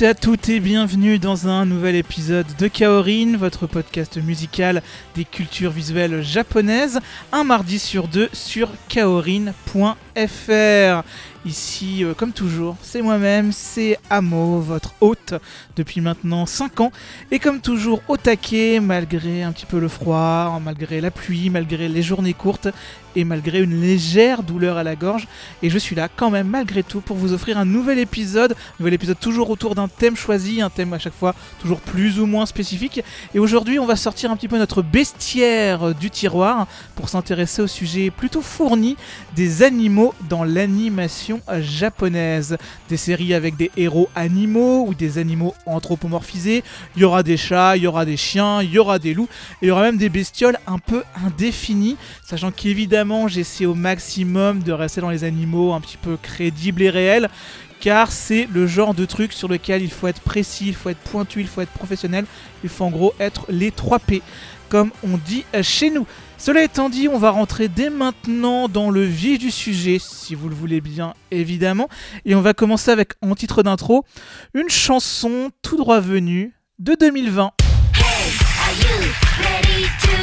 tous et à toutes et bienvenue dans un nouvel épisode de Kaorin, votre podcast musical des cultures visuelles japonaises, un mardi sur deux sur kaorin.fr. Ici, euh, comme toujours, c'est moi-même, c'est Amo, votre hôte depuis maintenant 5 ans. Et comme toujours, au taquet, malgré un petit peu le froid, malgré la pluie, malgré les journées courtes et malgré une légère douleur à la gorge. Et je suis là quand même, malgré tout, pour vous offrir un nouvel épisode. nouvel épisode toujours autour d'un thème choisi, un thème à chaque fois toujours plus ou moins spécifique. Et aujourd'hui, on va sortir un petit peu notre bestiaire du tiroir pour s'intéresser au sujet plutôt fourni des animaux dans l'animation japonaise. Des séries avec des héros animaux ou des animaux anthropomorphisés. Il y aura des chats, il y aura des chiens, il y aura des loups, et il y aura même des bestioles un peu indéfinies, sachant qu'évidemment j'essaie au maximum de rester dans les animaux un petit peu crédibles et réels car c'est le genre de truc sur lequel il faut être précis, il faut être pointu, il faut être professionnel, il faut en gros être les 3 P, comme on dit chez nous. Cela étant dit, on va rentrer dès maintenant dans le vif du sujet, si vous le voulez bien évidemment, et on va commencer avec, en titre d'intro, une chanson tout droit venue de 2020. La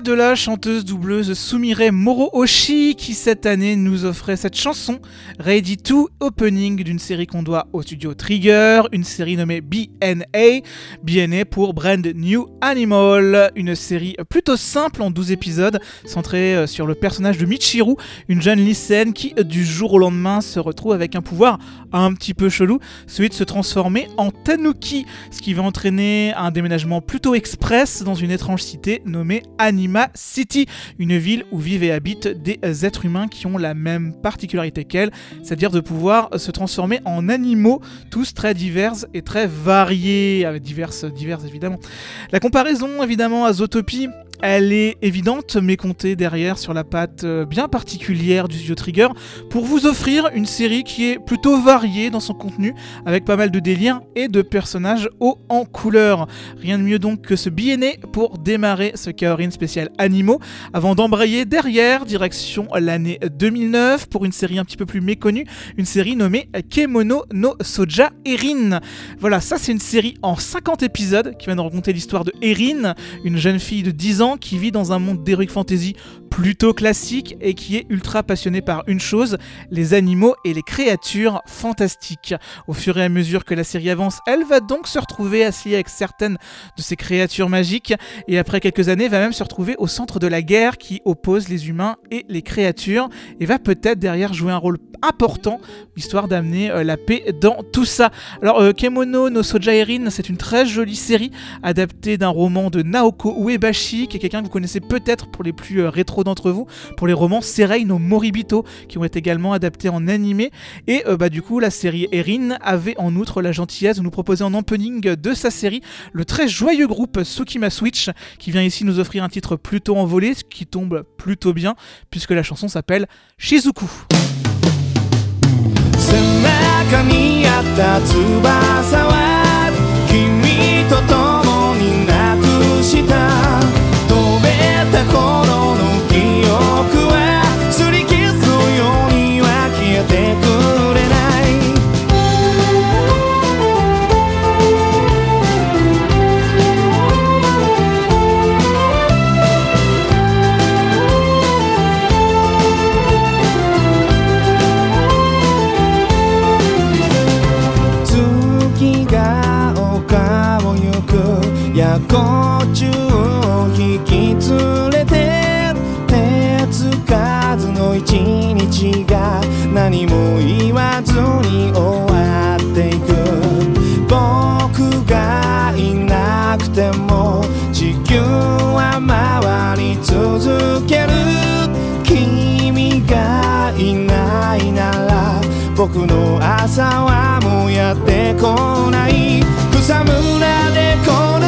de la chanteuse doubleuse Sumire Moro Oshi qui cette année nous offrait cette chanson Ready to Opening d'une série qu'on doit au studio Trigger, une série nommée BNA, BNA pour Brand New Animal, une série plutôt simple en 12 épisodes centrée euh, sur le personnage de Michiru, une jeune lycéenne qui du jour au lendemain se retrouve avec un pouvoir un petit peu chelou, celui de se transformer en Tanuki, ce qui va entraîner un déménagement plutôt express dans une étrange cité nommée Anima City, ville où vivent et habitent des êtres humains qui ont la même particularité qu'elle, c'est-à-dire de pouvoir se transformer en animaux, tous très divers et très variés, avec diverses, diverses évidemment. La comparaison évidemment à Zootopie elle est évidente, mais comptée derrière sur la patte euh, bien particulière du studio Trigger pour vous offrir une série qui est plutôt variée dans son contenu, avec pas mal de délires et de personnages hauts en couleur. Rien de mieux donc que ce BNA pour démarrer ce Kaorin spécial animaux, avant d'embrayer derrière, direction l'année 2009, pour une série un petit peu plus méconnue, une série nommée Kemono no Soja Erin. Voilà, ça c'est une série en 50 épisodes qui va nous raconter l'histoire de Erin, une jeune fille de 10 ans qui vit dans un monde d'heroic fantasy plutôt classique et qui est ultra passionné par une chose, les animaux et les créatures fantastiques. Au fur et à mesure que la série avance, elle va donc se retrouver assise avec certaines de ces créatures magiques et après quelques années va même se retrouver au centre de la guerre qui oppose les humains et les créatures et va peut-être derrière jouer un rôle important histoire d'amener euh, la paix dans tout ça. Alors euh, Kemono no Sojaerin, c'est une très jolie série adaptée d'un roman de Naoko Uebashi qui est quelqu'un que vous connaissez peut-être pour les plus euh, rétro d'entre vous pour les romans Serei no Moribito qui ont été également adaptés en animé. Et euh, bah, du coup, la série Erin avait en outre la gentillesse de nous proposer en opening de sa série le très joyeux groupe Tsukima Switch qui vient ici nous offrir un titre plutôt envolé, ce qui tombe plutôt bien puisque la chanson s'appelle Shizuku. 何も言わずに終わっていく。僕がいなくても地球は回り続ける。君がいないなら僕の朝はもうやってこない。草むらでこい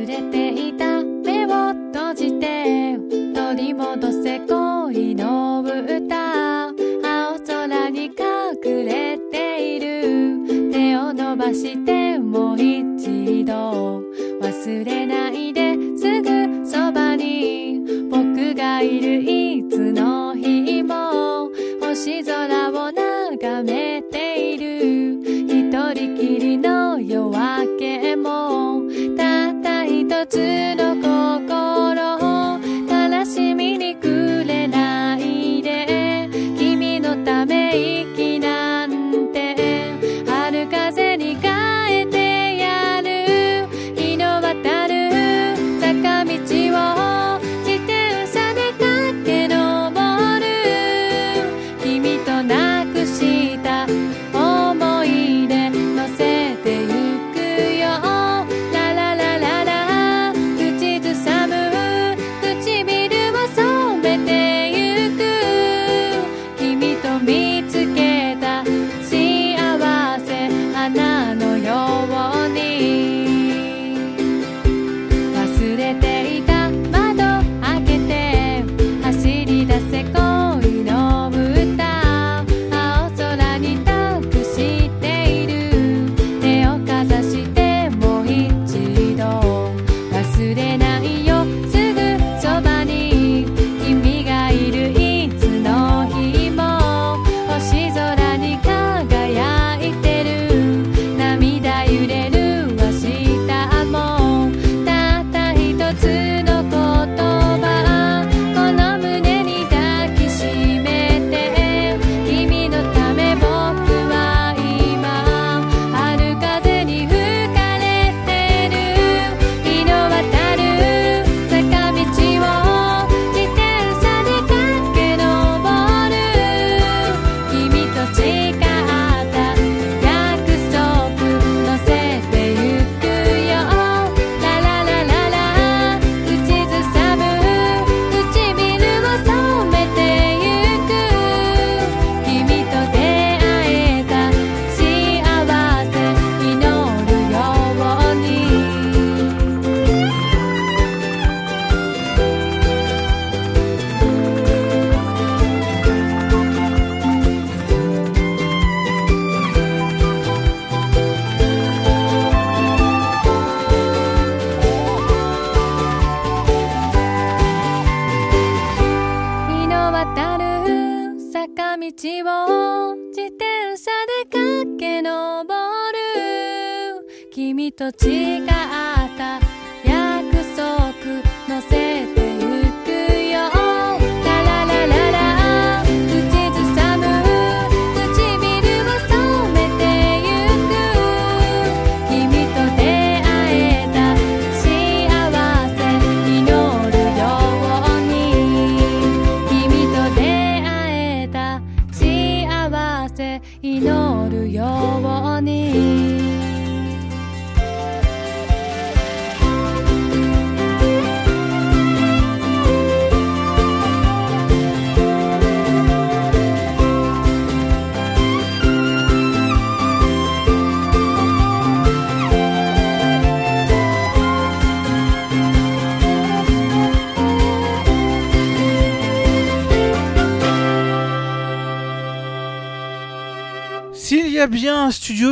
濡れていた目を閉じて取り戻せ恋の歌青空に隠れている。手を伸ばしてもう一度忘れないですぐそばに僕がいるいつの日も星空を眺めている。一人きりの夜明け。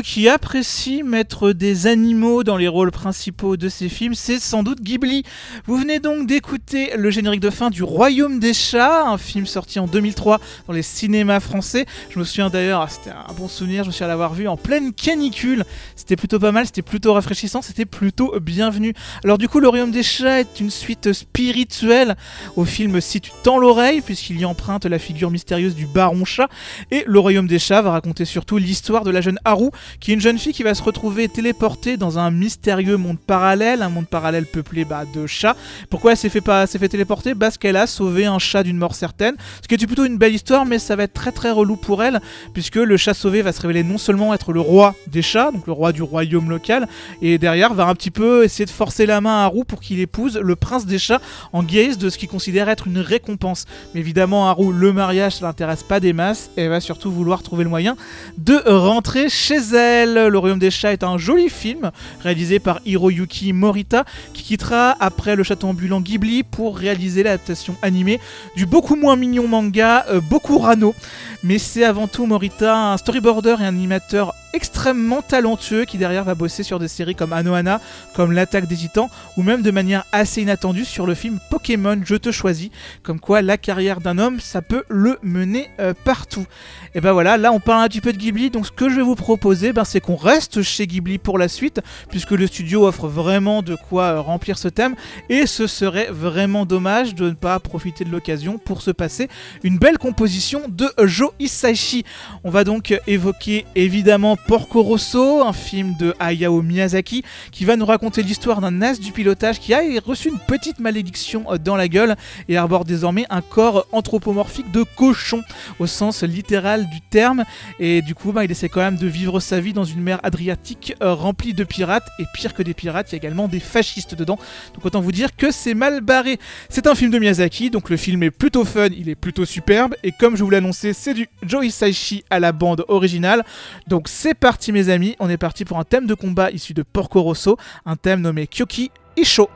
Qui apprécie mettre des animaux dans les rôles principaux de ses films, c'est sans doute Ghibli. Vous venez donc d'écouter le générique de fin du Royaume des Chats, un film sorti en 2003 dans les cinémas français. Je me souviens d'ailleurs, ah, c'était un bon souvenir, je me souviens l'avoir vu en pleine canicule. C'était plutôt pas mal, c'était plutôt rafraîchissant, c'était plutôt bienvenu. Alors du coup, le Royaume des Chats est une suite spirituelle au film Si tu tends l'oreille, puisqu'il y emprunte la figure mystérieuse du Baron Chat. Et le Royaume des Chats va raconter surtout l'histoire de la jeune Haru, qui est une jeune fille qui va se retrouver téléportée dans un mystérieux monde parallèle, un monde parallèle peuplé bah, de chats. Pourquoi elle s'est fait, pas, s'est fait téléporter? Parce qu'elle a sauvé un chat d'une mort certaine, ce qui est plutôt une belle histoire, mais ça va être très très relou pour elle, puisque le chat sauvé va se révéler non seulement être le roi des chats, donc le roi du royaume local, et derrière va un petit peu essayer de forcer la main à Haru pour qu'il épouse le prince des chats en guise de ce qu'il considère être une récompense. Mais évidemment, Haru, le mariage, ça l'intéresse pas des masses, et elle va surtout vouloir trouver le moyen de rentrer chez elle. Le Royaume des Chats est un joli film réalisé par Hiroyuki Morita qui quittera après le château ambulant Ghibli pour réaliser l'adaptation animée du beaucoup moins mignon manga euh, Boku Rano. Mais c'est avant tout Morita, un storyboarder et un animateur extrêmement talentueux qui derrière va bosser sur des séries comme Anohana, comme L'attaque des titans, ou même de manière assez inattendue sur le film Pokémon Je te choisis, comme quoi la carrière d'un homme, ça peut le mener euh, partout. Et ben voilà, là on parle un petit peu de Ghibli, donc ce que je vais vous proposer, ben, c'est qu'on reste chez Ghibli pour la suite, puisque le studio offre vraiment de quoi euh, remplir ce thème, et ce serait vraiment dommage de ne pas profiter de l'occasion pour se passer une belle composition de Joe Hisaishi. On va donc évoquer évidemment Porco Rosso, un film de Hayao Miyazaki, qui va nous raconter l'histoire d'un as du pilotage qui a reçu une petite malédiction euh, dans la gueule et arbore désormais un corps anthropomorphique de cochon, au sens littéral du terme. Et du coup, bah, il essaie quand même de vivre sa vie dans une mer adriatique euh, remplie de pirates. Et pire que des pirates, il y a également des fascistes dedans. Donc autant vous dire que c'est mal barré. C'est un film de Miyazaki, donc le film est plutôt fun, il est plutôt superbe. Et comme je vous l'ai annoncé, c'est du Joe Hisaishi à la bande originale. Donc c'est parti mes amis, on est parti pour un thème de combat issu de Porco Rosso, un thème nommé Kyoki Isho.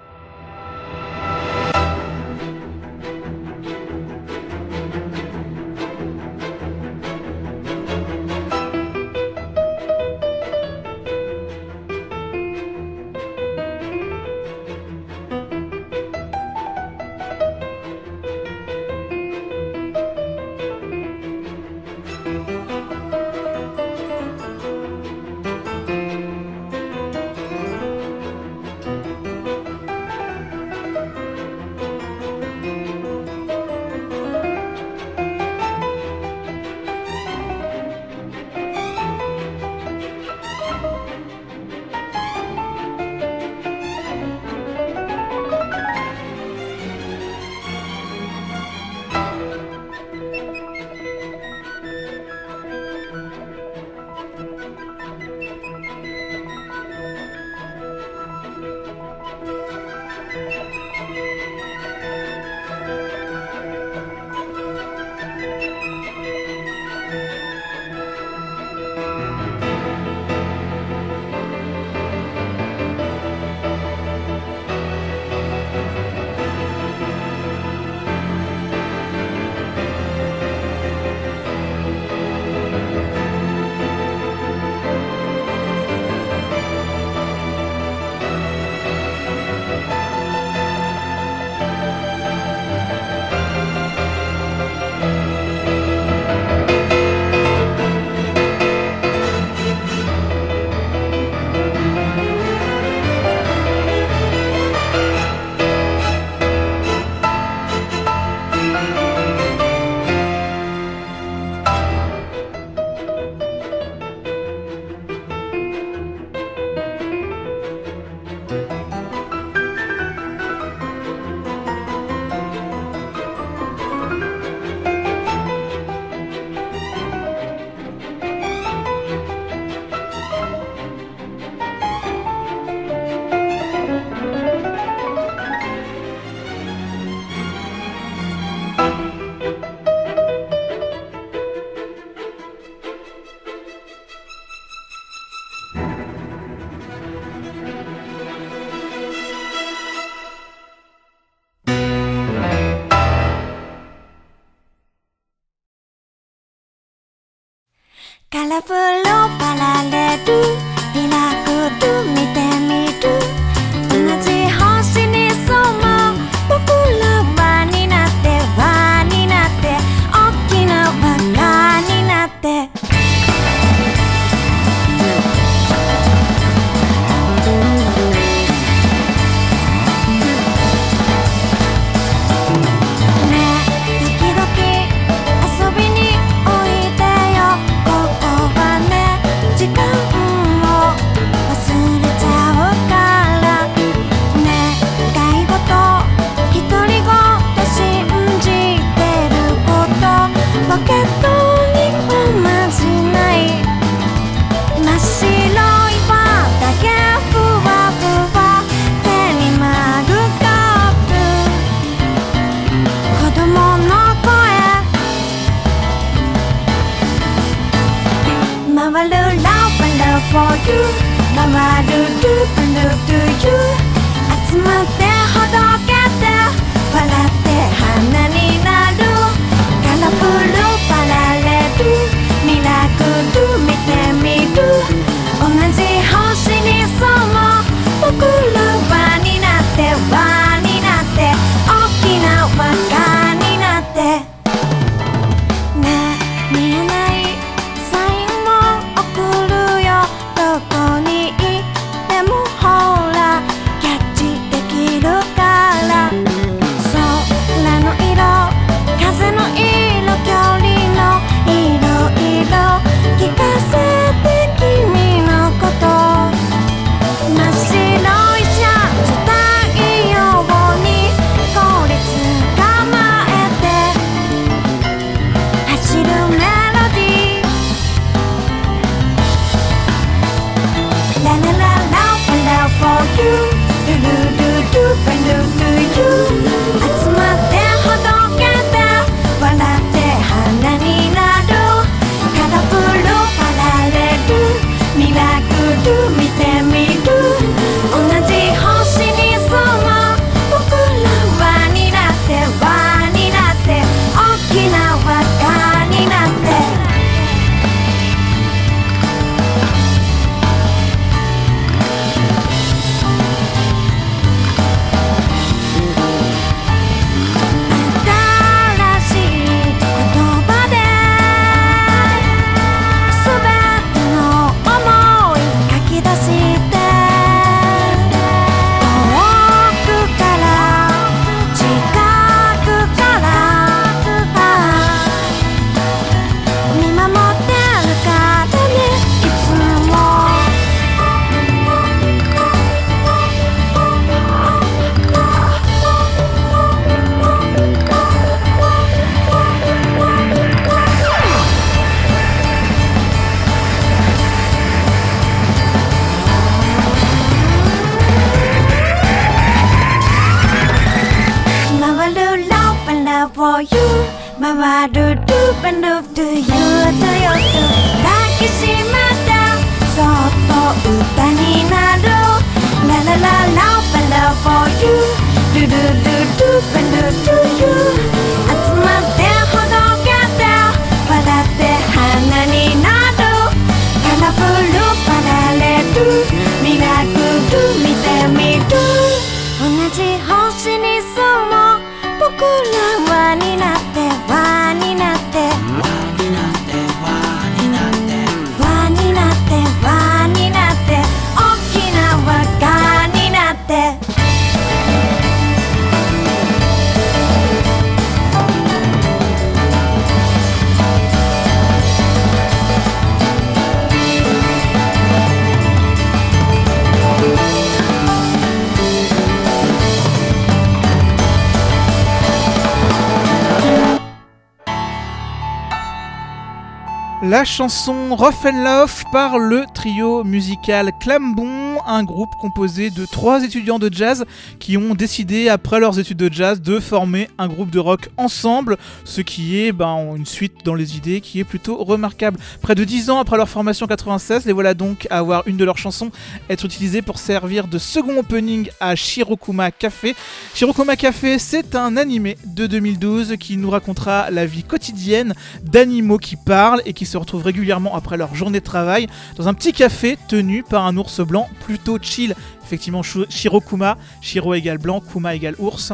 La chanson Rough and Love par le trio musical Clambon, un groupe composé de trois étudiants de jazz qui ont décidé, après leurs études de jazz, de former un groupe de rock ensemble, ce qui est ben, une suite dans les idées qui est plutôt remarquable. Près de dix ans après leur formation en 96, les voilà donc à avoir une de leurs chansons être utilisée pour servir de second opening à Shirokuma Café. Shirokuma Café, c'est un animé de 2012 qui nous racontera la vie quotidienne d'animaux qui parlent et qui se retrouvent régulièrement après leur journée de travail dans un petit café tenu par un ours blanc plutôt chill. Effectivement, Shu- Shirokuma, Shiro égale blanc, Kuma égale ours.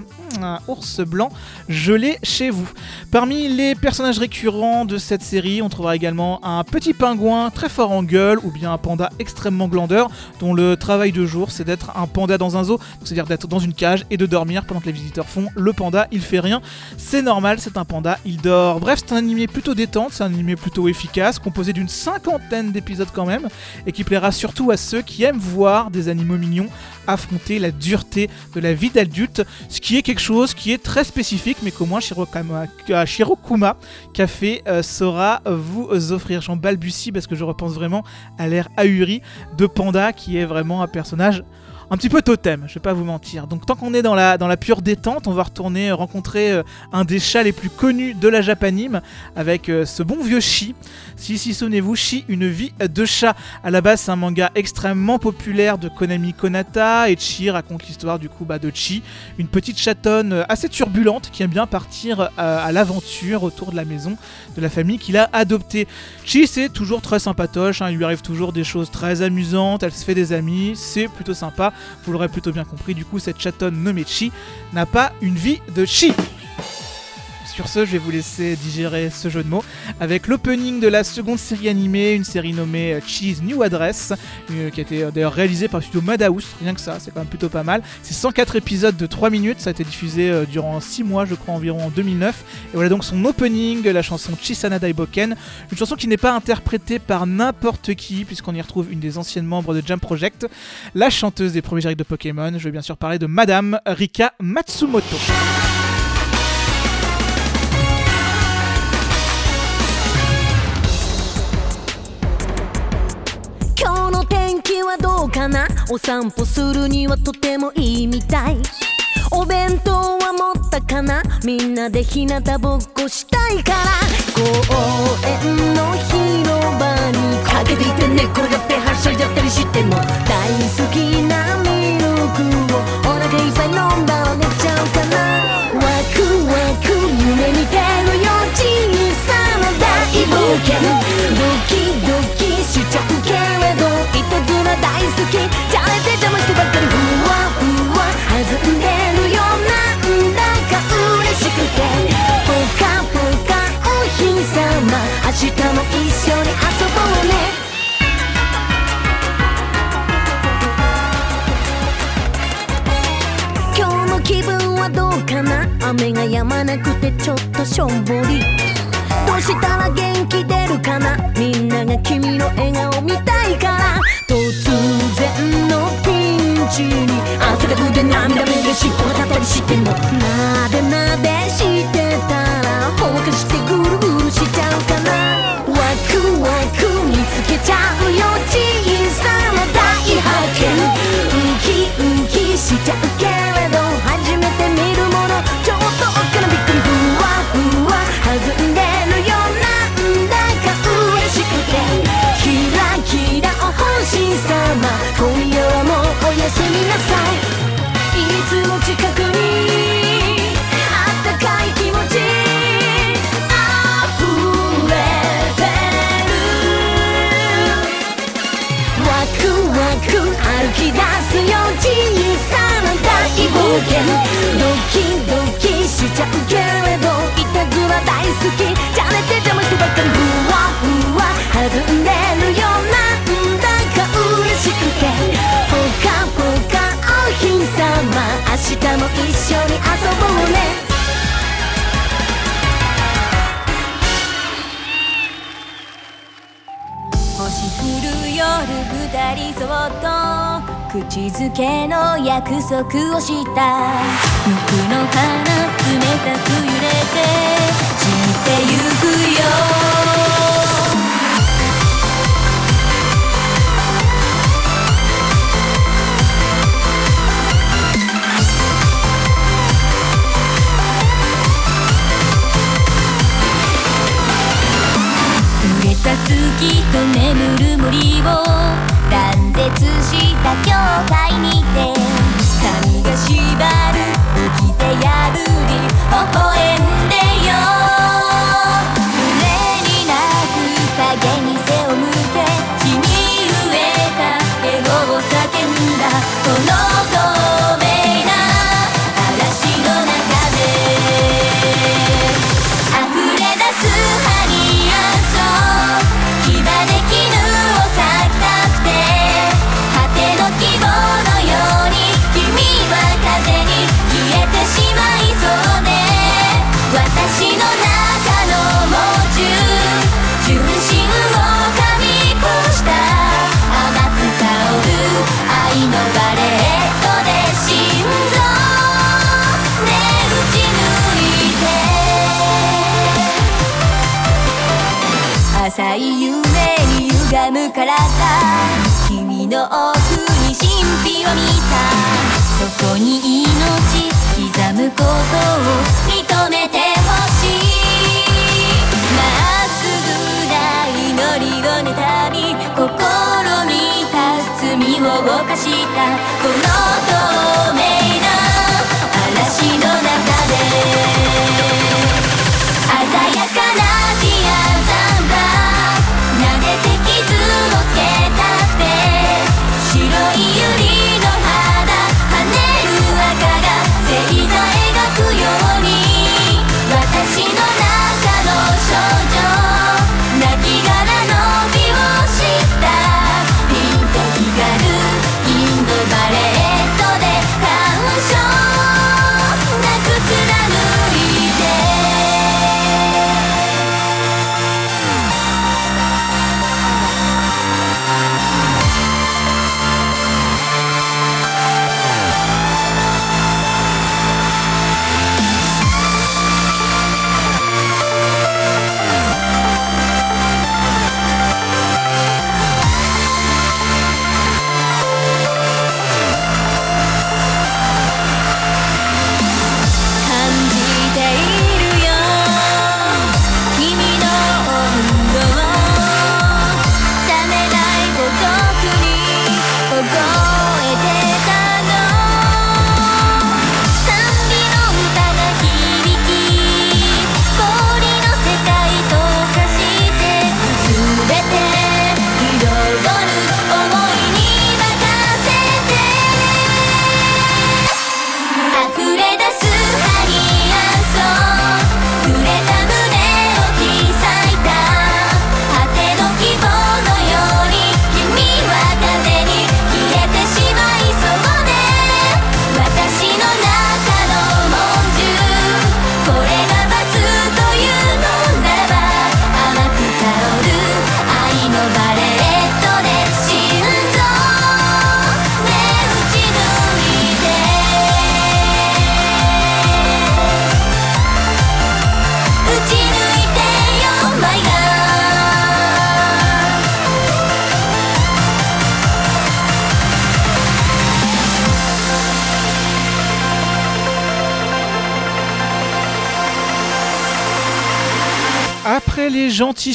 Ours blanc gelé chez vous. Parmi les personnages récurrents de cette série, on trouvera également un petit pingouin très fort en gueule ou bien un panda extrêmement glandeur dont le travail de jour c'est d'être un panda dans un zoo, c'est-à-dire d'être dans une cage et de dormir pendant que les visiteurs font le panda, il fait rien. C'est normal, c'est un panda, il dort. Bref, c'est un animé plutôt détente, c'est un animé plutôt efficace, composé d'une cinquantaine d'épisodes quand même, et qui plaira surtout à ceux qui aiment voir des animaux mignons affronter la dureté de la vie d'adulte, ce qui est quelque chose qui est très spécifique, mais qu'au moins euh, Shirokuma Café euh, saura vous offrir. J'en balbutie parce que je repense vraiment à l'air ahuri de Panda, qui est vraiment un personnage un petit peu totem, je vais pas vous mentir. Donc tant qu'on est dans la, dans la pure détente, on va retourner euh, rencontrer euh, un des chats les plus connus de la Japanime avec euh, ce bon vieux Shi. Si, si, souvenez-vous, Shi, une vie de chat. À la base, c'est un manga extrêmement populaire de Konami Konata et Chi raconte l'histoire du coup bah, de Chi, une petite chatonne assez turbulente qui aime bien partir à l'aventure autour de la maison de la famille qu'il a adoptée. Chi, c'est toujours très sympatoche, hein, il lui arrive toujours des choses très amusantes, elle se fait des amis, c'est plutôt sympa. Vous l'aurez plutôt bien compris, du coup, cette chatonne nommée Chi n'a pas une vie de Chi. Sur ce, je vais vous laisser digérer ce jeu de mots avec l'opening de la seconde série animée, une série nommée euh, Cheese New Address, euh, qui a été euh, d'ailleurs réalisée par le studio Madhouse, rien que ça, c'est quand même plutôt pas mal. C'est 104 épisodes de 3 minutes, ça a été diffusé durant 6 mois, je crois environ en 2009. Et voilà donc son opening, la chanson Chisana Daiboken, une chanson qui n'est pas interprétée par n'importe qui, puisqu'on y retrouve une des anciennes membres de Jump Project, la chanteuse des premiers génériques de Pokémon. Je vais bien sûr parler de Madame Rika Matsumoto. な。お散歩するにはとてもいいみたい。お弁当は持ったかな。みんなで日向ぼっこしたいから。公園の広場にかけていて寝転がってはしゃいじゃったりしても大好きなミルクをお腹いっぱい飲んだら寝ちゃうかな。ワクワク夢見てるよ小さな大冒険。ドキドキしちゃうけれど好き。じゃれて邪魔してばっかりふわふわ弾んでるよなんだか嬉しくて。ぽかぽかお日様明日も一緒に遊ぼうね。今日の気分はどうかな？雨が止まなくてちょっとしょんぼり。したら元気出るかな？みんなが君の笑顔見たいから突然のピンチに汗だくで涙目で尻尾が立ったりしても。なでなでしてたらほかしてぐるぐるしちゃうかな？ワクワク見つけちゃうよ小さな大発見。ウキウキしちゃうけれど初めていつも近くにあったかいきもちあふれてるワクワク歩きだすよち小さな大冒険ドキドキしちゃうけれどいたずら大すきじゃれて邪魔してばっかりふわふわはずんでるよ明日も一緒に遊ぼうね。星降る夜二人そっと口づけの約束をした。無垢の花冷たく揺れて散ってゆくよ。た。月と眠る森を断絶した教会にて髪が縛る掟破り微笑んでよ胸に泣く影に背を向け血に飢えたエゴを叫んだこの歪む体君の奥に神秘を見た。そこに命刻むことを認めてほしいまっすぐな祈りを妬み心にた。罪を犯したこの時 les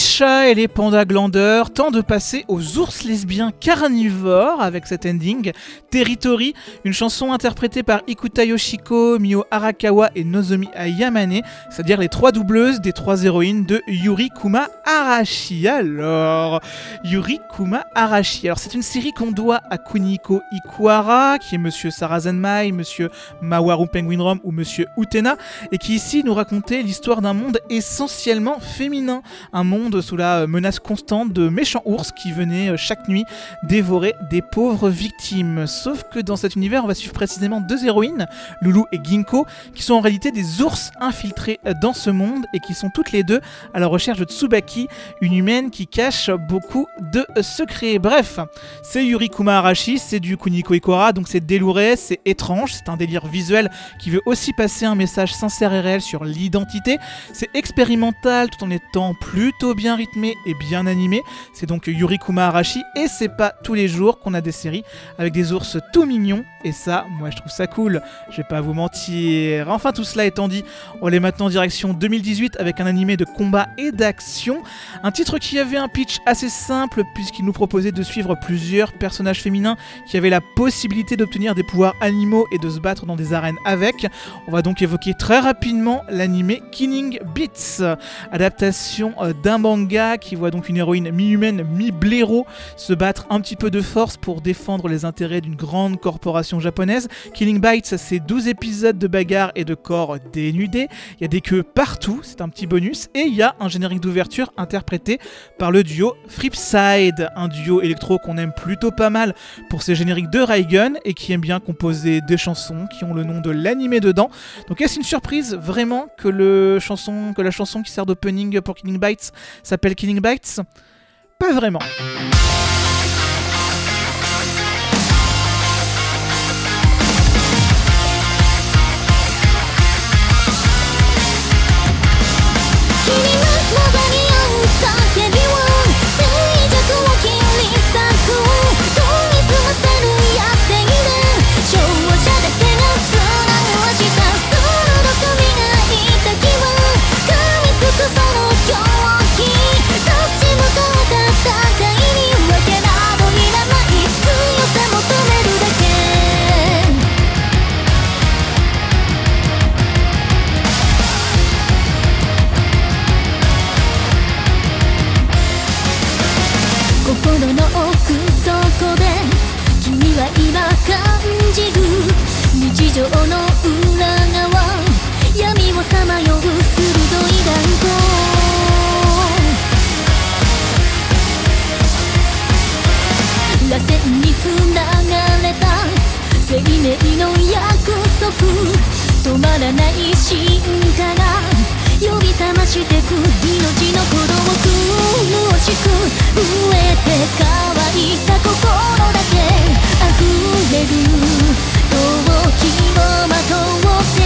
et les pandas glandeurs, temps de passer aux ours lesbiens carnivores avec cet ending. Territory, une chanson interprétée par Ikuta Yoshiko, Mio Arakawa et Nozomi Yamane, c'est-à-dire les trois doubleuses des trois héroïnes de Yuri Kuma Arashi. Alors, Yuri Kuma Arashi. Alors, c'est une série qu'on doit à Kuniko Ikuhara, qui est Monsieur Sarazanmai, Monsieur Mawaru Penguin Rom ou Monsieur Utena, et qui ici nous racontait l'histoire d'un monde essentiellement féminin, un monde sous la euh, menace constante de méchants ours qui venaient euh, chaque nuit dévorer des pauvres victimes. Sauf que dans cet univers, on va suivre précisément deux héroïnes, Lulu et Ginko, qui sont en réalité des ours infiltrés euh, dans ce monde et qui sont toutes les deux à la recherche de Tsubaki, une humaine qui cache beaucoup de secrets. Bref, c'est Yuri Kuma Arashi, c'est du Kuniko Ikora, donc c'est délouré, c'est étrange, c'est un délire visuel qui veut aussi passer un message sincère et réel sur l'identité. C'est expérimental tout en étant plutôt bien rythmé et bien animé. C'est donc Yuri Kuma Arashi et c'est pas tous les jours qu'on a des séries avec des ours tout mignons et ça, moi je trouve ça cool. Je vais pas vous mentir. Enfin tout cela étant dit, on est maintenant en direction 2018 avec un animé de combat et d'action. Un titre qui avait un pitch assez simple puisqu'il nous proposait de suivre plusieurs personnages féminins qui avaient la possibilité d'obtenir des pouvoirs animaux et de se battre dans des arènes avec. On va donc évoquer très rapidement l'animé Killing Beats, adaptation euh, d'un manga qui voit donc une héroïne mi-humaine, mi-blaireau se battre un petit peu de force pour défendre les intérêts d'une grande corporation japonaise. Killing Bites, c'est 12 épisodes de bagarre et de corps dénudés. Il y a des queues partout, c'est un petit bonus. Et il y a un générique d'ouverture interprété par le duo Flipside, un duo électro qu'on aime plutôt pas mal pour ses génériques de Raigun et qui aime bien composer des chansons qui ont le nom de l'animé dedans. Donc est-ce une surprise vraiment que, que la chanson qui sert d'opening pour Killing Bites s'appelle Killing Bites? Pas vraiment. 生命の約束止まらない進化が呼び覚ましてく命の鼓動を苦しく飢えて乾いた心だけ溢れる陶器をまとって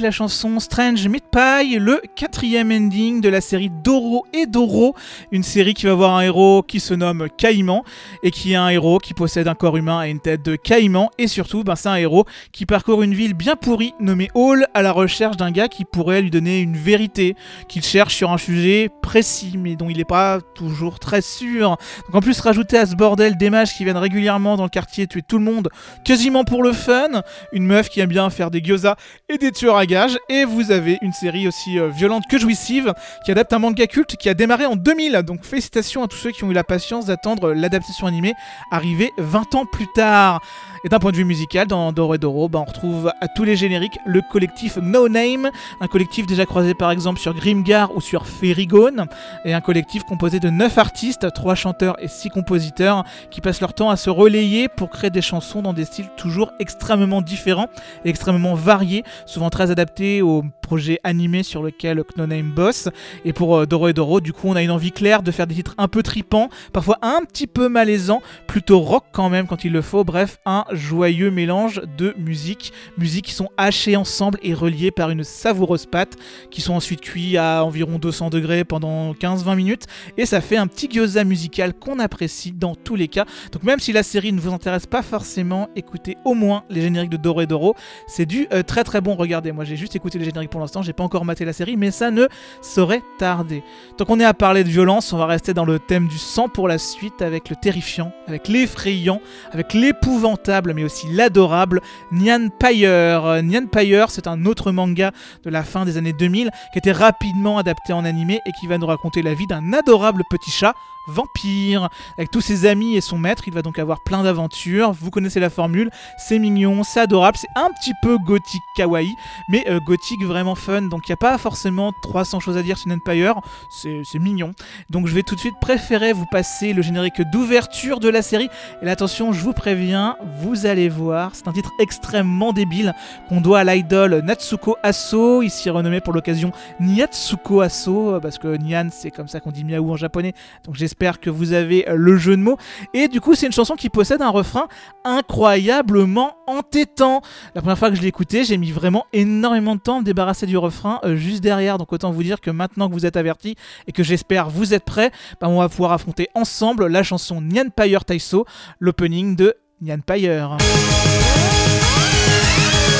la chanson Strange Meat Pie, le quatrième ending de la série Doro et Doro, une série qui va avoir un héros qui se nomme Caïman et qui est un héros qui possède un corps humain et une tête de caïman et surtout ben, c'est un héros qui parcourt une ville bien pourrie nommée Hall à la recherche d'un gars qui pourrait lui donner une vérité qu'il cherche sur un sujet précis mais dont il n'est pas toujours très sûr. Donc en plus rajouter à ce bordel des mages qui viennent régulièrement dans le quartier tuer tout le monde quasiment pour le fun, une meuf qui aime bien faire des gyoza et des tueurs à gages, et vous avez une série aussi euh, violente que jouissive qui adapte un manga culte qui a démarré en 2000. Donc félicitations à tous ceux qui ont eu la patience d'attendre l'adaptation animée arrivée 20 ans plus tard. Et d'un point de vue musical, dans Doro et Doro, bah, on retrouve à tous les génériques le collectif No Name, un collectif déjà croisé par exemple sur Grimgar ou sur Ferrigone, et un collectif composé de 9 artistes, 3 chanteurs et 6 compositeurs, qui passent leur temps à se relayer pour créer des chansons dans des styles toujours extrêmement différents et extrêmement variés, souvent très adaptés au projet sur lequel No Name bosse. Et pour euh, Doro et Doro, du coup, on a une envie claire de faire des titres un peu tripants, parfois un petit peu malaisants, plutôt rock quand même quand il le faut. Bref, un joyeux mélange de musique, musiques qui sont hachées ensemble et reliées par une savoureuse pâte, qui sont ensuite cuits à environ 200 degrés pendant 15-20 minutes, et ça fait un petit gyoza musical qu'on apprécie dans tous les cas. Donc même si la série ne vous intéresse pas forcément, écoutez au moins les génériques de Doro et Doro. C'est du euh, très très bon. Regardez, moi j'ai juste écouté les génériques pour l'instant, j'ai pas encore maté la série, mais ça ne saurait tarder. Tant qu'on est à parler de violence, on va rester dans le thème du sang pour la suite avec le terrifiant, avec l'effrayant, avec l'épouvantable, mais aussi l'adorable Nyan Pyre. Nyan c'est un autre manga de la fin des années 2000 qui a été rapidement adapté en animé et qui va nous raconter la vie d'un adorable petit chat vampire. Avec tous ses amis et son maître, il va donc avoir plein d'aventures. Vous connaissez la formule, c'est mignon, c'est adorable, c'est un petit peu gothique kawaii, mais euh, gothique vraiment fun. Donc il n'y a pas forcément 300 choses à dire sur Empire, c'est mignon. Donc je vais tout de suite préférer vous passer le générique d'ouverture de la série. Et attention, je vous préviens, vous allez voir, c'est un titre extrêmement débile qu'on doit à l'idole Natsuko Aso, ici renommé pour l'occasion Niatsuko Aso, euh, parce que Nian c'est comme ça qu'on dit miaou en japonais. Donc j'espère j'espère que vous avez euh, le jeu de mots. Et du coup, c'est une chanson qui possède un refrain incroyablement entêtant. La première fois que je l'ai écouté, j'ai mis vraiment énormément de temps à me débarrasser du refrain euh, juste derrière. Donc autant vous dire que maintenant que vous êtes avertis et que j'espère vous êtes prêts, bah, on va pouvoir affronter ensemble la chanson Nyan Pyre Taiso, l'opening de Nyan Pyre.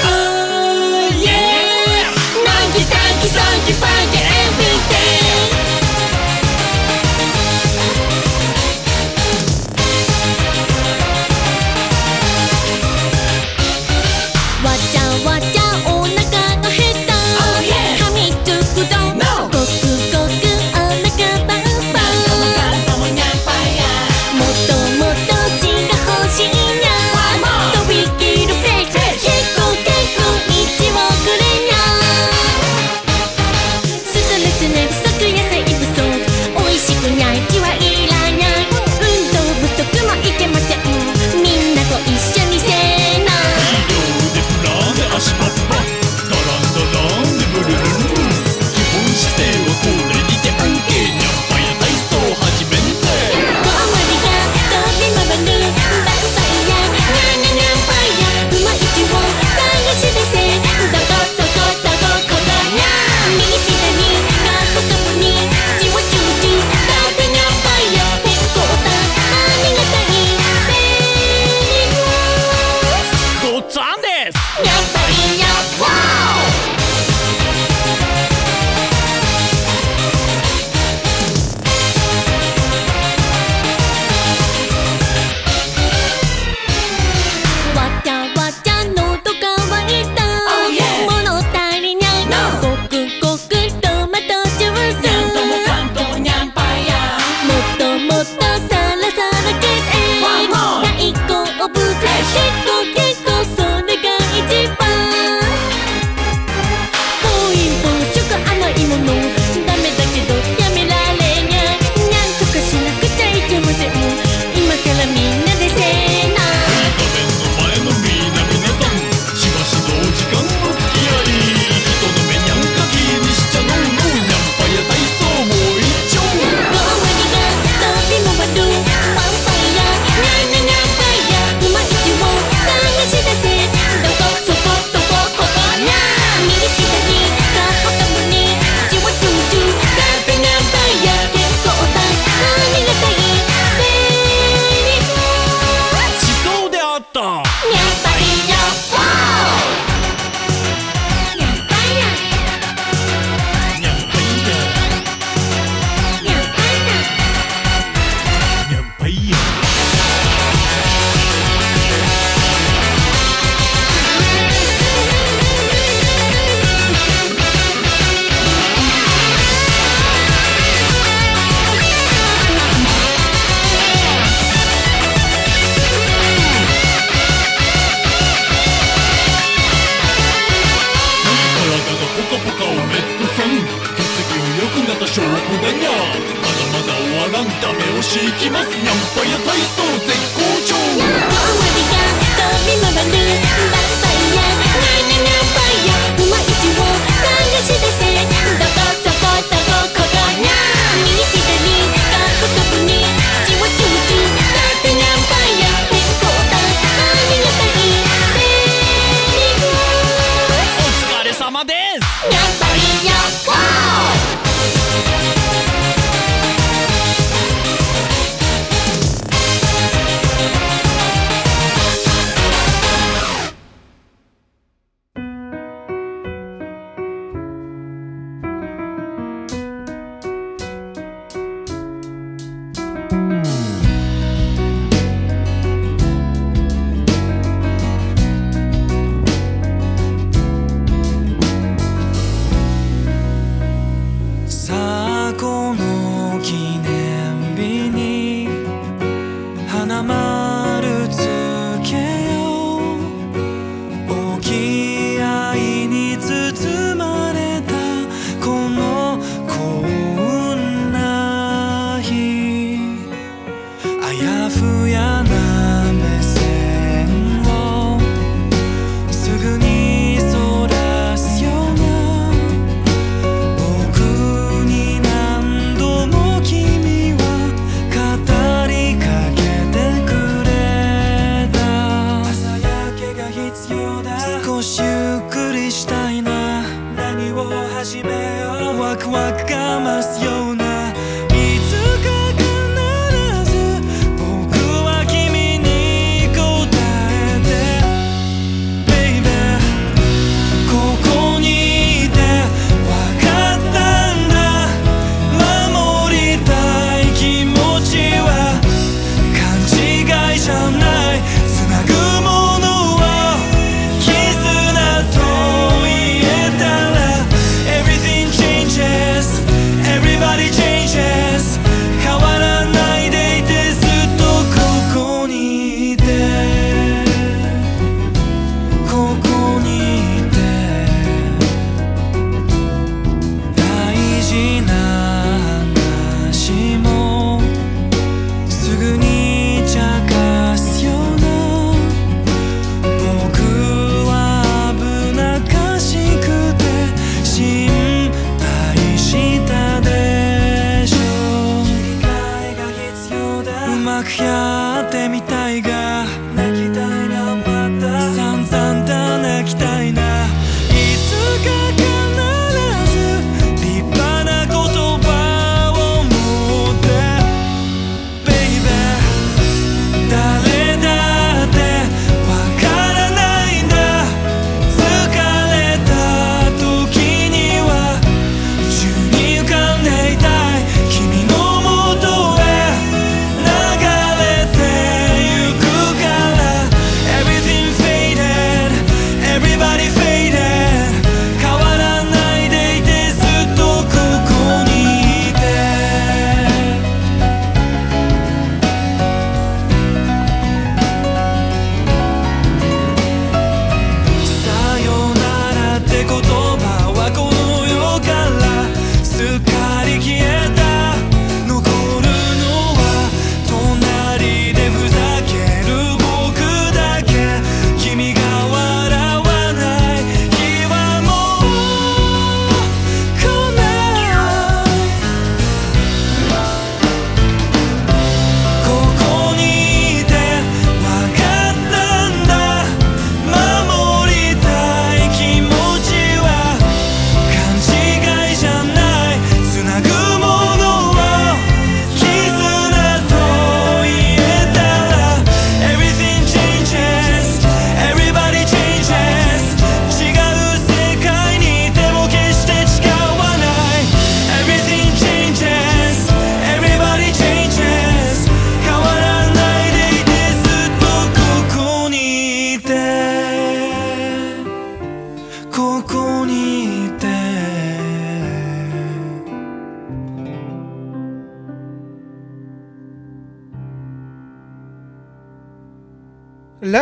Uh, yeah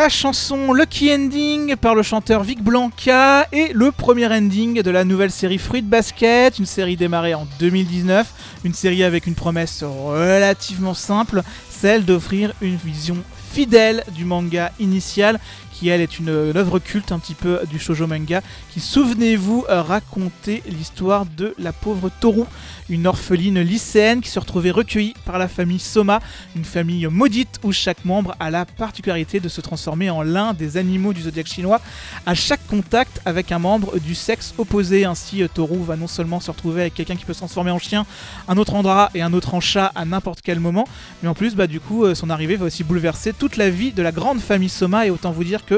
La chanson Lucky Ending par le chanteur Vic Blanca et le premier ending de la nouvelle série Fruit Basket, une série démarrée en 2019, une série avec une promesse relativement simple, celle d'offrir une vision fidèle du manga initial qui elle est une, œuvre culte un petit peu du shoujo manga. Qui souvenez-vous euh, racontait l'histoire de la pauvre Toru, une orpheline lycéenne qui se retrouvait recueillie par la famille Soma, une famille maudite où chaque membre a la particularité de se transformer en l'un des animaux du zodiaque chinois. À chaque contact avec un membre du sexe opposé. Ainsi, euh, Toru va non seulement se retrouver avec quelqu'un qui peut se transformer en chien, un autre en drap et un autre en chat à n'importe quel moment, mais en plus, bah, du coup, euh, son arrivée va aussi bouleverser toute la vie de la grande famille Soma. Et autant vous dire que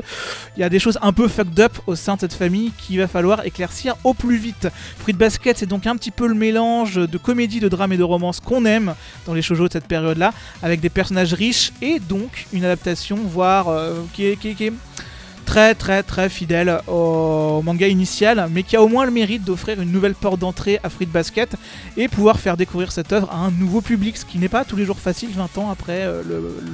il y a des choses un peu fucked up au sein de cette famille qu'il va falloir éclaircir au plus vite. Fruit Basket, c'est donc un petit peu le mélange de comédie, de drame et de romance qu'on aime dans les shoujo de cette période-là, avec des personnages riches et donc une adaptation, voire euh, qui, est, qui qui est très très très fidèle au manga initial, mais qui a au moins le mérite d'offrir une nouvelle porte d'entrée à Fruit Basket et pouvoir faire découvrir cette œuvre à un nouveau public, ce qui n'est pas tous les jours facile 20 ans après euh,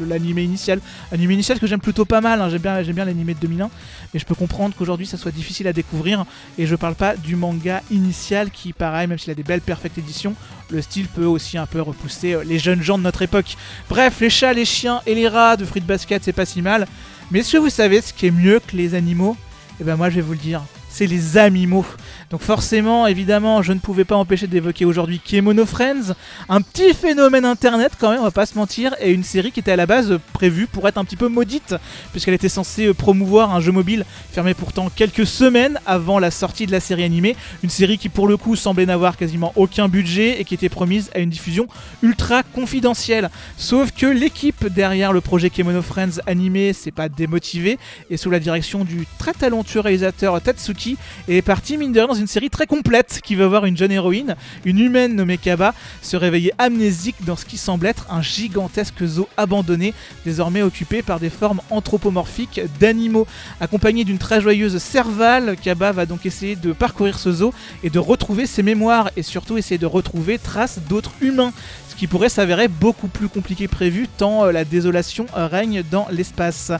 l'animé initial. Animé initial que j'aime plutôt pas mal, hein, j'aime bien, bien l'animé de 2001, mais je peux comprendre qu'aujourd'hui ça soit difficile à découvrir et je parle pas du manga initial qui, pareil, même s'il a des belles perfectes éditions, le style peut aussi un peu repousser euh, les jeunes gens de notre époque. Bref, les chats, les chiens et les rats de Fruit Basket, c'est pas si mal. Mais est-ce que vous savez ce qui est mieux que les animaux? Eh ben moi je vais vous le dire, c'est les animaux. Donc forcément, évidemment, je ne pouvais pas empêcher d'évoquer aujourd'hui Kemono Friends, un petit phénomène internet quand même, on va pas se mentir, et une série qui était à la base prévue pour être un petit peu maudite, puisqu'elle était censée euh, promouvoir un jeu mobile fermé pourtant quelques semaines avant la sortie de la série animée, une série qui pour le coup semblait n'avoir quasiment aucun budget et qui était promise à une diffusion ultra confidentielle. Sauf que l'équipe derrière le projet Kemono Friends animé s'est pas démotivée et sous la direction du très talentueux réalisateur Tatsuki est parti mine de rien dans une série très complète qui va voir une jeune héroïne, une humaine nommée Kaba, se réveiller amnésique dans ce qui semble être un gigantesque zoo abandonné, désormais occupé par des formes anthropomorphiques d'animaux. Accompagnée d'une très joyeuse cervale, Kaba va donc essayer de parcourir ce zoo et de retrouver ses mémoires et surtout essayer de retrouver traces d'autres humains qui pourrait s'avérer beaucoup plus compliqué prévu tant euh, la désolation règne dans l'espace.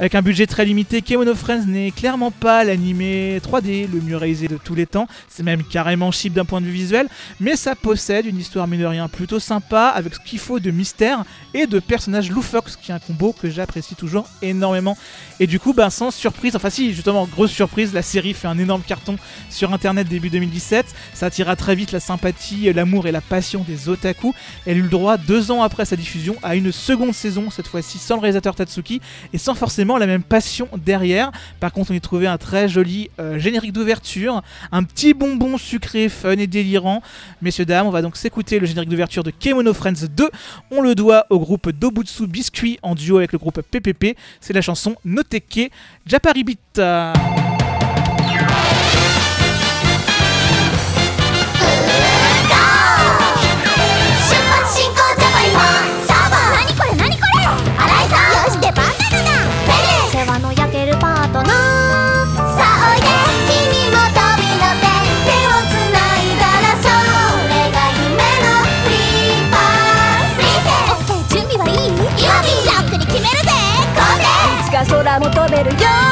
Avec un budget très limité, Kemono Friends n'est clairement pas l'animé 3D, le mieux réalisé de tous les temps, c'est même carrément cheap d'un point de vue visuel, mais ça possède une histoire mine de rien plutôt sympa, avec ce qu'il faut de mystère et de personnages loufoques, qui est un combo que j'apprécie toujours énormément. Et du coup, ben, sans surprise, enfin si, justement, grosse surprise, la série fait un énorme carton sur Internet début 2017, ça attira très vite la sympathie, l'amour et la passion des otaku, elle eut le droit, deux ans après sa diffusion, à une seconde saison, cette fois-ci sans le réalisateur Tatsuki, et sans forcément la même passion derrière. Par contre, on y trouvait un très joli euh, générique d'ouverture, un petit bonbon sucré, fun et délirant. Messieurs, dames, on va donc s'écouter le générique d'ouverture de Kemono Friends 2. On le doit au groupe Dobutsu Biscuit en duo avec le groupe PPP. C'est la chanson Noteke Japaribita. Yo.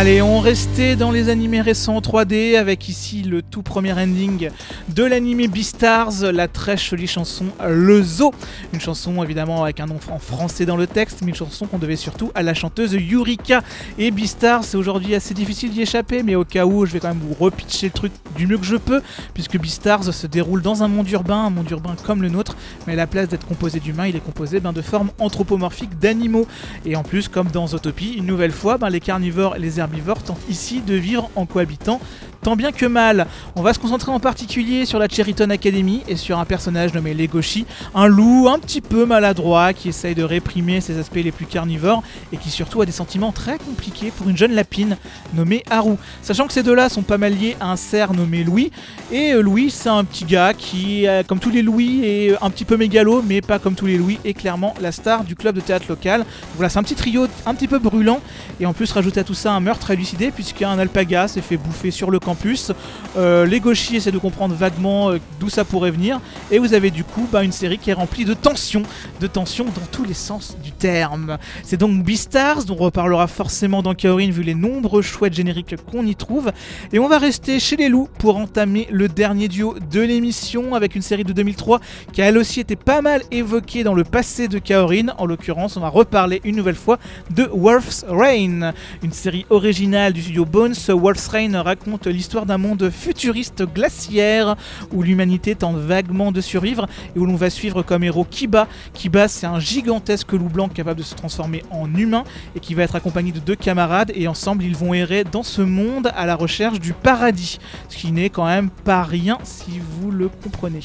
Allez, on restait dans les animés récents en 3D avec ici le tout premier ending de l'animé Beastars, la très jolie chanson Le Zoo. Une chanson évidemment avec un nom en français dans le texte, mais une chanson qu'on devait surtout à la chanteuse Yurika. Et Beastars, c'est aujourd'hui assez difficile d'y échapper, mais au cas où, je vais quand même vous repitcher le truc du mieux que je peux, puisque Beastars se déroule dans un monde urbain, un monde urbain comme le nôtre, mais à la place d'être composé d'humains, il est composé ben, de formes anthropomorphiques d'animaux. Et en plus, comme dans Zootopie, une nouvelle fois, ben, les carnivores et les herbivores tentent ici de vivre en cohabitant tant bien que mal. On va se concentrer en particulier sur la Cheriton Academy et sur un personnage nommé Legoshi, un loup un petit peu maladroit qui essaye de réprimer ses aspects les plus carnivores et qui surtout a des sentiments très compliqués pour une jeune lapine nommée Haru. Sachant que ces deux-là sont pas mal liés à un cerf nommé Louis, et euh, Louis c'est un petit gars qui, euh, comme tous les Louis, est un petit peu mégalo, mais pas comme tous les Louis, est clairement la star du club de théâtre local. Voilà, c'est un petit trio un petit peu brûlant, et en plus rajouter à tout ça un meurtre élucidé, puisqu'un alpaga s'est fait bouffer sur le campus. Euh, les gauchis essaient de comprendre vaguement euh, d'où ça pourrait venir, et vous avez du coup bah, une série qui est remplie de tensions, de tensions dans tous les sens du terme. C'est donc Beastars, dont on reparlera forcément dans Kaorin vu les nombreux chouettes génériques qu'on y trouve, et on va rester chez les loups pour entamer le dernier duo de l'émission avec une série de 2003 qui a elle aussi été pas mal évoquée dans le passé de Kaorin. En l'occurrence, on va reparler une nouvelle fois de Wolf's Rain, une série originale du studio Bones. Wolf's Rain raconte l'histoire d'un monde futuriste glaciaire où l'humanité tente vaguement de survivre et où l'on va suivre comme héros Kiba. Kiba, c'est un gigantesque loup blanc capable de se transformer en humain et qui va être accompagné de deux camarades et ensemble ils vont errer dans ce monde à la recherche du paradis, ce qui n'est quand même pas rien si vous le comprenez.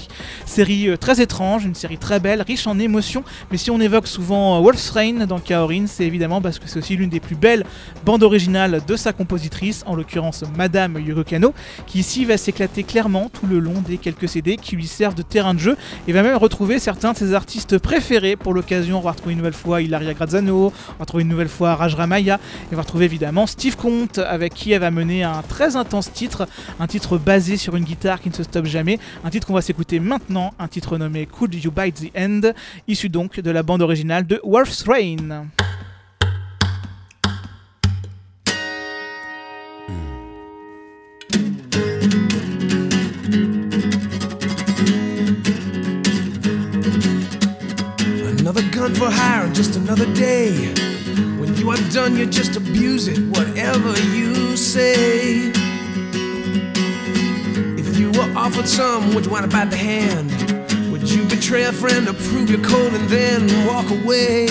Série euh, très étrange, une série très belle, riche en émotions, mais si on évoque souvent euh, Wolf's Rain dans Kaorin, c'est évidemment parce que c'est aussi l'une des plus belles bandes originales de sa compositrice, en l'occurrence Madame Yuru Kano, qui ici va s'éclater clairement tout le long des quelques CD qui lui servent de terrain de jeu et va même retrouver certains de ses artistes préférés pour l'occasion. On va retrouver une nouvelle fois Ilaria Grazzano, on va retrouver une nouvelle fois Raj Ramaya, et on va retrouver évidemment Steve Comte avec qui elle va mener un très intense titre, un titre basé sur une guitare qui ne se stoppe jamais, un titre qu'on va s'écouter maintenant, un titre nommé Could You Bite the End, issu donc de la bande originale de Wolf's Rain. Just another day. When you are done, you just abuse it, whatever you say. If you were offered some, would you want to bite the hand? Would you betray a friend to prove your code and then walk away?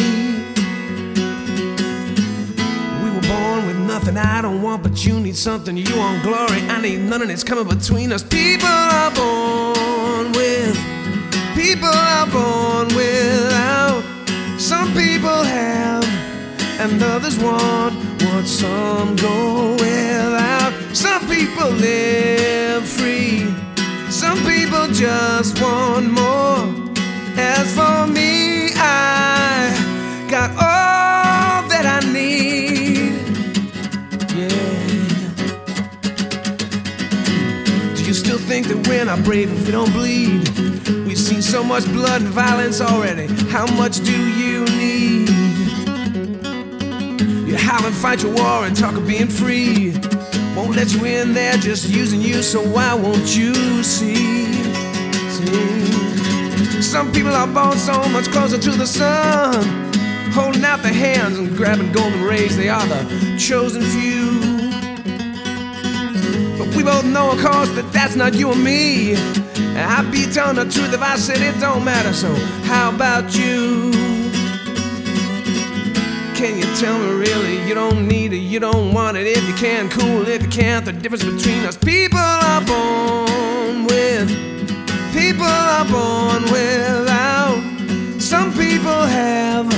We were born with nothing I don't want, but you need something. You want glory, I need none, and it's coming between us. People are born with, people are born without. And others want what some go without. Some people live free, some people just want more. As for me, I got all that I need. Yeah. Do you still think that we're not brave if we don't bleed? We've seen so much blood and violence already. How much do you need? Howl and fight your war and talk of being free. Won't let you in there, just using you, so why won't you see? see? Some people are born so much closer to the sun, holding out their hands and grabbing golden rays. They are the chosen few. But we both know, of course, that that's not you and me. I'd be telling the truth if I said it don't matter. So, how about you? Can you tell me really you don't need it, you don't want it? If you can, cool. If you can't, the difference between us people are born with, people are born without. Some people have,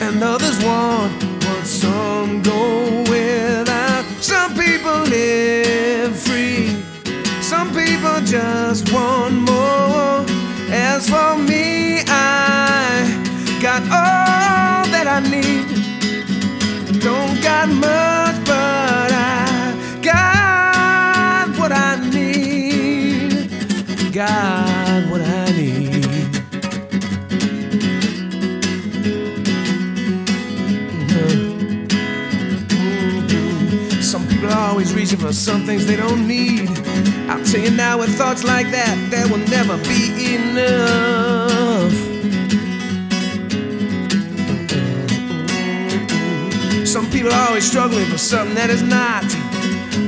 and others want what some go without. Some people live free, some people just want more. As for me, I got all that I need got much, but I got what I need. Got what I need. Some people are always reaching for some things they don't need. I'll tell you now, with thoughts like that, there will never be enough. People are always struggling for something that is not.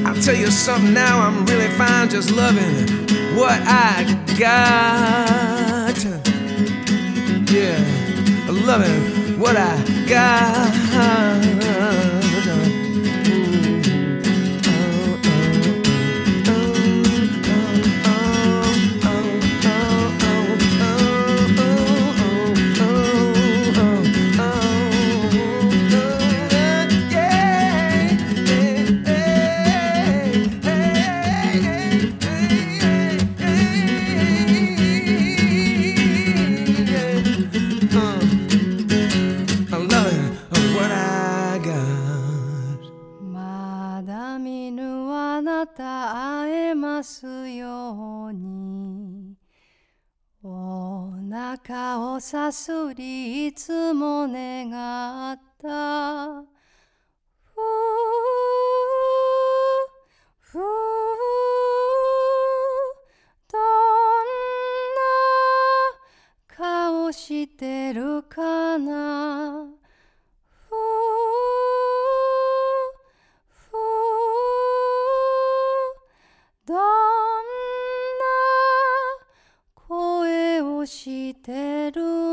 I'll tell you something now, I'm really fine just loving what I got. Yeah, loving what I got. 中をさすりいつも願った。ふふどんな顔してるかな。してる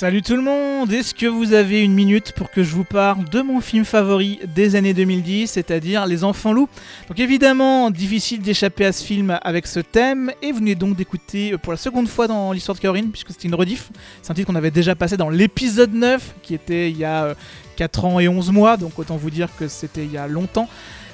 Salut tout le monde Est-ce que vous avez une minute pour que je vous parle de mon film favori des années 2010, c'est-à-dire Les Enfants Loups? Donc évidemment, difficile d'échapper à ce film avec ce thème, et vous venez donc d'écouter euh, pour la seconde fois dans l'histoire de Kaorin, puisque c'était une rediff. C'est un titre qu'on avait déjà passé dans l'épisode 9, qui était il y a euh, 4 ans et 11 mois, donc autant vous dire que c'était il y a longtemps.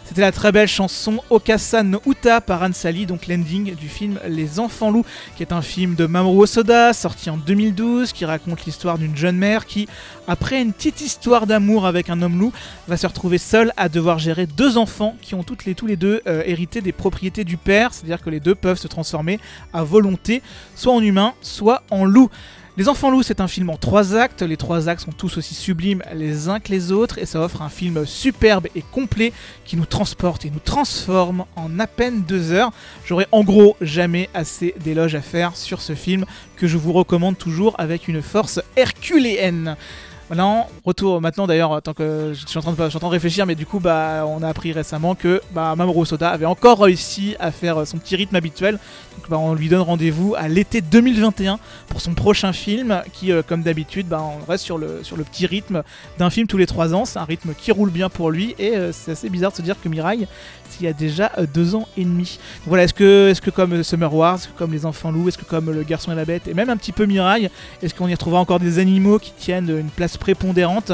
C'était la très belle chanson Okasa no Uta par Ansali, donc l'ending du film Les Enfants Loups, qui est un film de Mamoru Osoda, sorti en 2012, qui raconte l'histoire d'une jeune mère qui, après une petite histoire d'amour avec un homme loup, va se retrouver seule à devoir gérer deux enfants qui ont tous les deux euh, hérité des propriétés du père, c'est-à-dire que les deux peuvent se transformer à volonté, soit en humain, soit en loup. Les Enfants Loups, c'est un film en trois actes. Les trois actes sont tous aussi sublimes les uns que les autres et ça offre un film superbe et complet qui nous transporte et nous transforme en à peine deux heures. J'aurais en gros jamais assez d'éloges à faire sur ce film que je vous recommande toujours avec une force herculéenne. Maintenant, retour maintenant d'ailleurs, tant que je suis en train de, réfléchir, mais du coup, bah, on a appris récemment que bah, Mamoru Soda avait encore réussi à faire son petit rythme habituel. Donc, bah, on lui donne rendez-vous à l'été 2021 pour son prochain film, qui, euh, comme d'habitude, bah, on reste sur le, sur le petit rythme d'un film tous les trois ans. C'est un rythme qui roule bien pour lui, et euh, c'est assez bizarre de se dire que Mirai, il y a déjà euh, deux ans et demi. Donc, voilà, est-ce que, est-ce que comme Summer Wars, que comme Les Enfants Loups, est-ce que comme Le Garçon et la Bête, et même un petit peu Mirai, est-ce qu'on y retrouvera encore des animaux qui tiennent une place prépondérante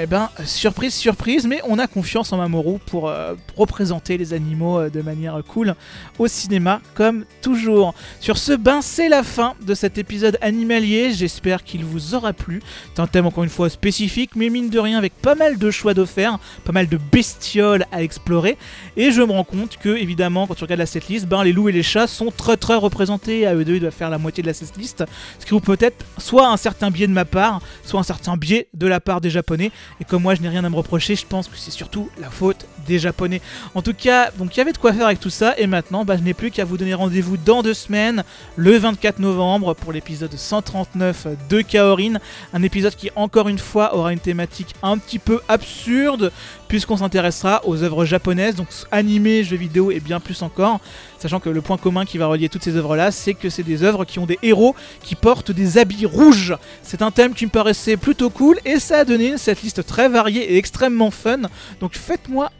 eh ben, surprise, surprise, mais on a confiance en Mamoru pour, euh, représenter les animaux euh, de manière cool au cinéma, comme toujours. Sur ce, ben, c'est la fin de cet épisode animalier. J'espère qu'il vous aura plu. C'est un thème encore une fois spécifique, mais mine de rien, avec pas mal de choix d'offerts, pas mal de bestioles à explorer. Et je me rends compte que, évidemment, quand tu regardes la setlist, ben, les loups et les chats sont très très représentés. À eux deux, ils doivent faire la moitié de la setlist. Ce qui vous peut-être soit un certain biais de ma part, soit un certain biais de la part des japonais. Et comme moi, je n'ai rien à me reprocher, je pense que c'est surtout la faute des japonais. En tout cas, donc il y avait de quoi faire avec tout ça. Et maintenant, bah, je n'ai plus qu'à vous donner rendez-vous dans deux semaines, le 24 novembre, pour l'épisode 139 de Kaorin. Un épisode qui, encore une fois, aura une thématique un petit peu absurde, puisqu'on s'intéressera aux œuvres japonaises, donc animées, jeux vidéo et bien plus encore. Sachant que le point commun qui va relier toutes ces œuvres-là, c'est que c'est des œuvres qui ont des héros qui portent des habits rouges. C'est un thème qui me paraissait plutôt cool et ça a donné cette liste très variée et extrêmement fun. Donc faites-moi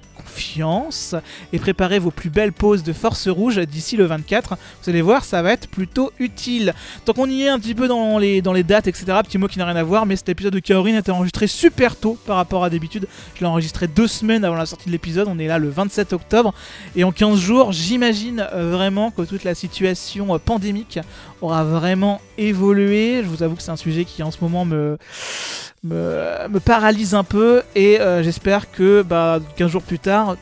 et préparez vos plus belles poses de force rouge d'ici le 24. Vous allez voir, ça va être plutôt utile. Tant qu'on y est un petit peu dans les, dans les dates, etc., petit mot qui n'a rien à voir, mais cet épisode de Kaorin a été enregistré super tôt par rapport à d'habitude. Je l'ai enregistré deux semaines avant la sortie de l'épisode, on est là le 27 octobre, et en 15 jours, j'imagine euh, vraiment que toute la situation euh, pandémique aura vraiment évolué. Je vous avoue que c'est un sujet qui en ce moment me me, paralyse un peu et euh, j'espère que bah, 15 jours plus tard,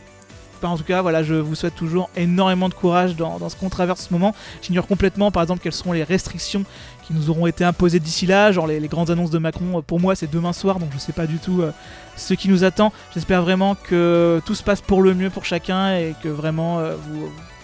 bah, en tout cas, voilà, je vous souhaite toujours énormément de courage dans, dans ce qu'on traverse en ce moment. J'ignore complètement, par exemple, quelles seront les restrictions qui nous auront été imposées d'ici là, genre les, les grandes annonces de Macron. Pour moi, c'est demain soir, donc je sais pas du tout euh, ce qui nous attend. J'espère vraiment que tout se passe pour le mieux pour chacun et que vraiment, euh,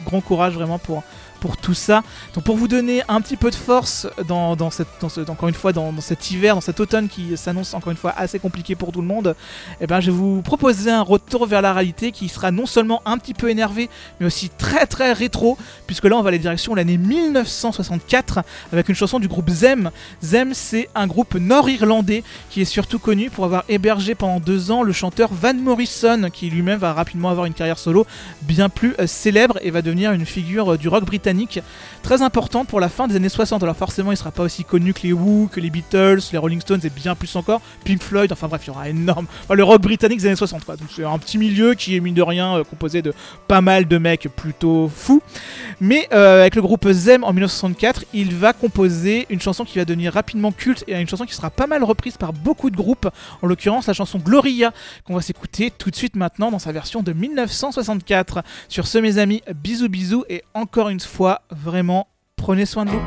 grand courage vraiment pour pour tout ça. Donc pour vous donner un petit peu de force dans, encore une fois dans cet hiver, dans cet automne qui s'annonce encore une fois assez compliqué pour tout le monde, eh ben, je vais vous proposer un retour vers la réalité qui sera non seulement un petit peu énervé, mais aussi très très rétro, puisque là on va aller direction l'année 1964 avec une chanson du groupe Zem. Zem c'est un groupe nord-irlandais qui est surtout connu pour avoir hébergé pendant deux ans le chanteur Van Morrison, qui lui-même va rapidement avoir une carrière solo bien plus euh, célèbre et va devenir une figure euh, du rock britannique très importante pour la fin des années 60. Alors forcément, il sera pas aussi connu que les Who, que les Beatles, les Rolling Stones et bien plus encore, Pink Floyd. Enfin bref, il y aura énorme. Enfin, le rock britannique des années 60. Quoi. Donc c'est un petit milieu qui est mine de rien euh, composé de pas mal de mecs plutôt fous. Mais euh, avec le groupe Zem en 1964, il va composer une chanson qui va devenir rapidement culte et une chanson qui sera pas mal reprise par beaucoup de groupes. En l'occurrence, la chanson Gloria qu'on va s'écouter tout de suite maintenant dans sa version de 1964. Sur ce, mes amis, bisous bisous et encore une fois, vraiment, prenez soin de vous.